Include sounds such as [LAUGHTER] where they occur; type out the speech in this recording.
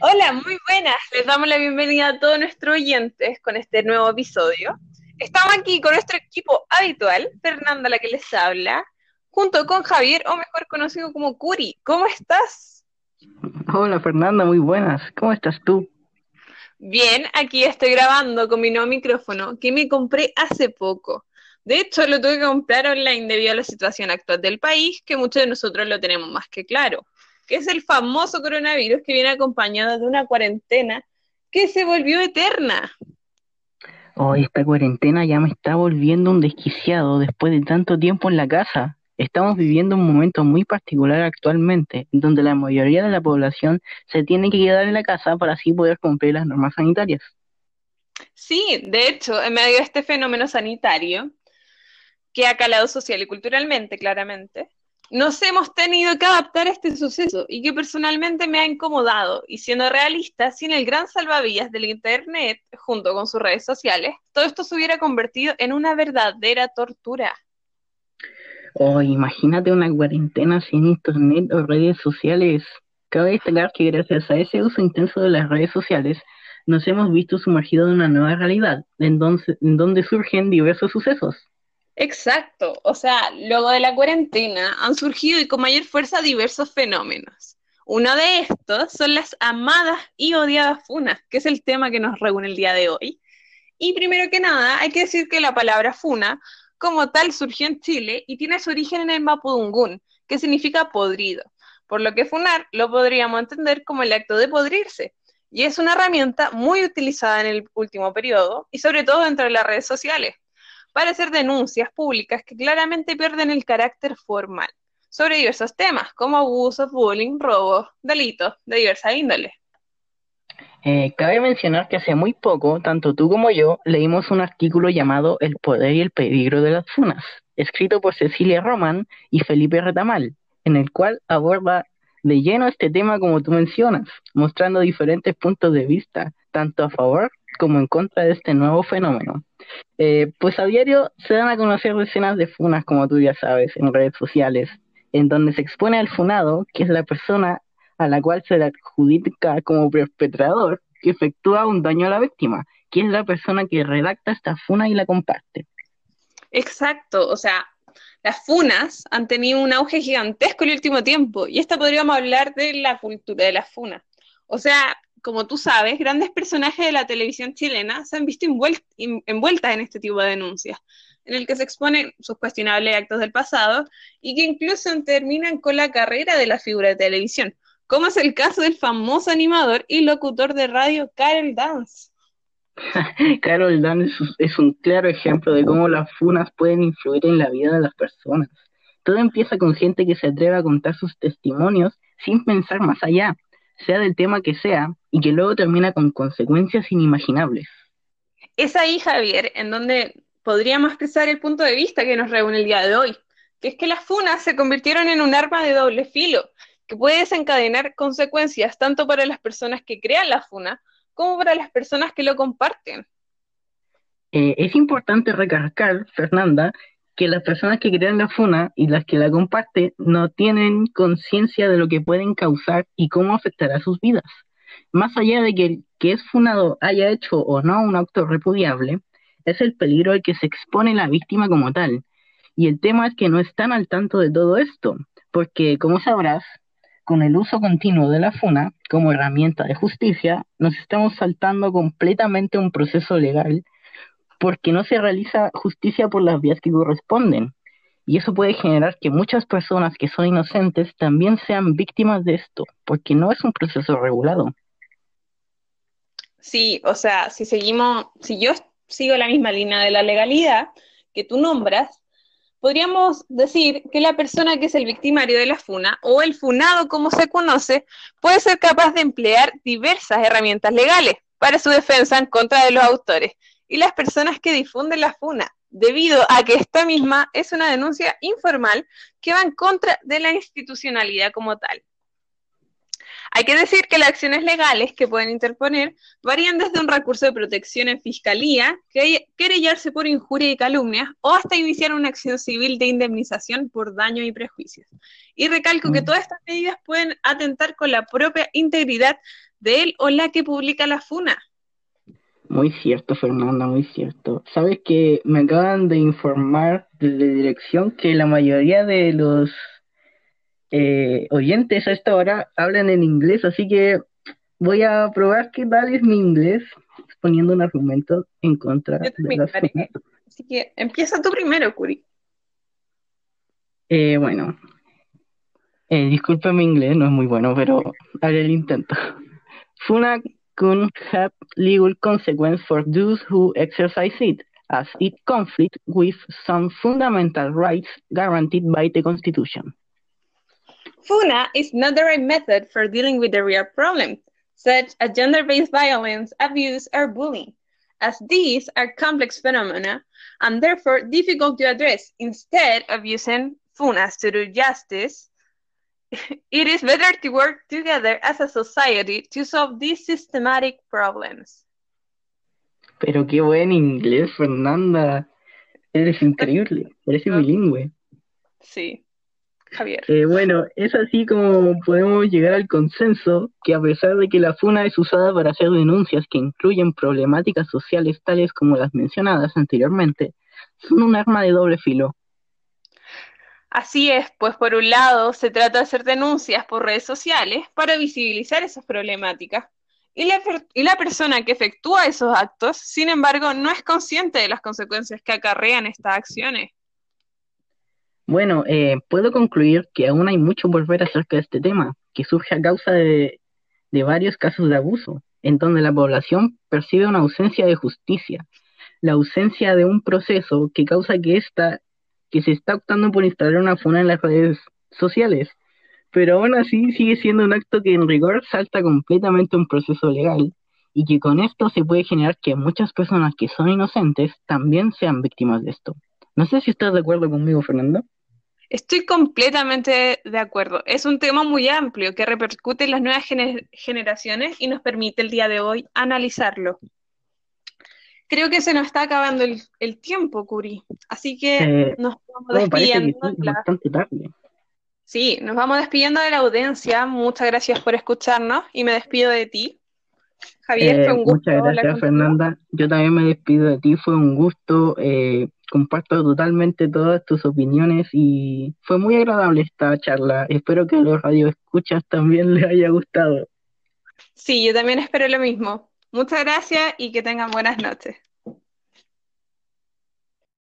Hola, muy buenas. Les damos la bienvenida a todos nuestros oyentes con este nuevo episodio. Estamos aquí con nuestro equipo habitual, Fernanda, la que les habla, junto con Javier, o mejor conocido como Curi. ¿Cómo estás? Hola Fernanda, muy buenas. ¿Cómo estás tú? Bien, aquí estoy grabando con mi nuevo micrófono que me compré hace poco. De hecho, lo tuve que comprar online debido a la situación actual del país, que muchos de nosotros lo tenemos más que claro que es el famoso coronavirus que viene acompañado de una cuarentena que se volvió eterna. Oh, esta cuarentena ya me está volviendo un desquiciado después de tanto tiempo en la casa. Estamos viviendo un momento muy particular actualmente, donde la mayoría de la población se tiene que quedar en la casa para así poder cumplir las normas sanitarias. Sí, de hecho, en medio de este fenómeno sanitario, que ha calado social y culturalmente, claramente, nos hemos tenido que adaptar a este suceso y que personalmente me ha incomodado. Y siendo realista, sin el gran salvavidas del Internet, junto con sus redes sociales, todo esto se hubiera convertido en una verdadera tortura. Oh, imagínate una cuarentena sin Internet o redes sociales. Cabe destacar que gracias a ese uso intenso de las redes sociales, nos hemos visto sumergidos en una nueva realidad, en donde surgen diversos sucesos. Exacto, o sea, luego de la cuarentena han surgido y con mayor fuerza diversos fenómenos. Uno de estos son las amadas y odiadas funas, que es el tema que nos reúne el día de hoy. Y primero que nada, hay que decir que la palabra funa, como tal, surgió en Chile y tiene su origen en el mapudungún, que significa podrido, por lo que funar lo podríamos entender como el acto de podrirse, y es una herramienta muy utilizada en el último periodo y sobre todo dentro de las redes sociales para hacer denuncias públicas que claramente pierden el carácter formal sobre diversos temas, como abusos, bullying, robos, delitos de diversa índole. Eh, cabe mencionar que hace muy poco, tanto tú como yo, leímos un artículo llamado El poder y el peligro de las funas, escrito por Cecilia Roman y Felipe Retamal, en el cual aborda de lleno este tema como tú mencionas, mostrando diferentes puntos de vista, tanto a favor como en contra de este nuevo fenómeno. Eh, pues a diario se dan a conocer decenas de funas, como tú ya sabes, en redes sociales, en donde se expone al funado, que es la persona a la cual se le adjudica como perpetrador, que efectúa un daño a la víctima, que es la persona que redacta esta funa y la comparte. Exacto, o sea, las funas han tenido un auge gigantesco en el último tiempo, y esta podríamos hablar de la cultura de las funas. O sea, como tú sabes, grandes personajes de la televisión chilena se han visto envueltas en este tipo de denuncias, en el que se exponen sus cuestionables actos del pasado y que incluso terminan con la carrera de la figura de televisión, como es el caso del famoso animador y locutor de radio Carol Dance. [LAUGHS] Carol Dance es un claro ejemplo de cómo las funas pueden influir en la vida de las personas. Todo empieza con gente que se atreve a contar sus testimonios sin pensar más allá, sea del tema que sea, y que luego termina con consecuencias inimaginables. Es ahí, Javier, en donde podríamos expresar el punto de vista que nos reúne el día de hoy, que es que las funas se convirtieron en un arma de doble filo, que puede desencadenar consecuencias tanto para las personas que crean la funa como para las personas que lo comparten. Eh, es importante recalcar, Fernanda, que las personas que crean la funa y las que la comparten no tienen conciencia de lo que pueden causar y cómo afectará sus vidas. Más allá de que el que es funado haya hecho o no un acto repudiable, es el peligro al que se expone la víctima como tal. Y el tema es que no están al tanto de todo esto, porque como sabrás, con el uso continuo de la funa como herramienta de justicia, nos estamos saltando completamente un proceso legal porque no se realiza justicia por las vías que corresponden. Y eso puede generar que muchas personas que son inocentes también sean víctimas de esto, porque no es un proceso regulado. Sí, o sea, si seguimos, si yo sigo la misma línea de la legalidad que tú nombras, podríamos decir que la persona que es el victimario de la funa o el funado como se conoce puede ser capaz de emplear diversas herramientas legales para su defensa en contra de los autores y las personas que difunden la funa, debido a que esta misma es una denuncia informal que va en contra de la institucionalidad como tal. Hay que decir que las acciones legales que pueden interponer varían desde un recurso de protección en fiscalía, que querellarse por injuria y calumnia, o hasta iniciar una acción civil de indemnización por daño y prejuicios. Y recalco que mm. todas estas medidas pueden atentar con la propia integridad de él o la que publica la funa. Muy cierto, Fernanda, muy cierto. Sabes que me acaban de informar de la dirección que la mayoría de los eh, oyentes a esta hora hablan en inglés, así que voy a probar qué tal es mi inglés, poniendo un argumento en contra de las Así que empieza tú primero, Curi. Eh, bueno, eh, disculpe mi inglés, no es muy bueno, pero haré el intento. Funa could have legal consequence for those who exercise it, as it conflicts with some fundamental rights guaranteed by the Constitution. FUNA is not the right method for dealing with the real problem, such as gender-based violence, abuse, or bullying, as these are complex phenomena and therefore difficult to address. Instead of using FUNAs to do justice, it is better to work together as a society to solve these systematic problems. Pero qué buen inglés, Fernanda. Eres increíble, eres bilingüe. Sí, Javier. Eh, bueno, es así como podemos llegar al consenso que a pesar de que la FUNA es usada para hacer denuncias que incluyen problemáticas sociales tales como las mencionadas anteriormente, son un arma de doble filo. Así es, pues por un lado se trata de hacer denuncias por redes sociales para visibilizar esas problemáticas y la, y la, persona que efectúa esos actos, sin embargo, no es consciente de las consecuencias que acarrean estas acciones. Bueno, eh, puedo concluir que aún hay mucho por ver acerca de este tema, que surge a causa de, de varios casos de abuso, en donde la población percibe una ausencia de justicia, la ausencia de un proceso que causa que esta que se está optando por instalar una funa en las redes sociales, pero aún así sigue siendo un acto que en rigor salta completamente un proceso legal y que con esto se puede generar que muchas personas que son inocentes también sean víctimas de esto. No sé si estás de acuerdo conmigo, Fernando. Estoy completamente de acuerdo. Es un tema muy amplio que repercute en las nuevas generaciones y nos permite el día de hoy analizarlo creo que se nos está acabando el, tiempo, Curi. Así que eh, nos vamos despidiendo. tarde. Sí, nos vamos despidiendo de la audiencia. Muchas gracias por escucharnos y me despido de ti. Javier, fue un eh, gusto. Muchas gracias, Fernanda. Yo también me despido de ti. Fue un gusto. Eh, comparto totalmente todas tus opiniones y fue muy agradable esta charla. Espero que a los radioescuchas también les haya gustado. Sí, yo también espero lo mismo. Muchas gracias y que tengan buenas noches.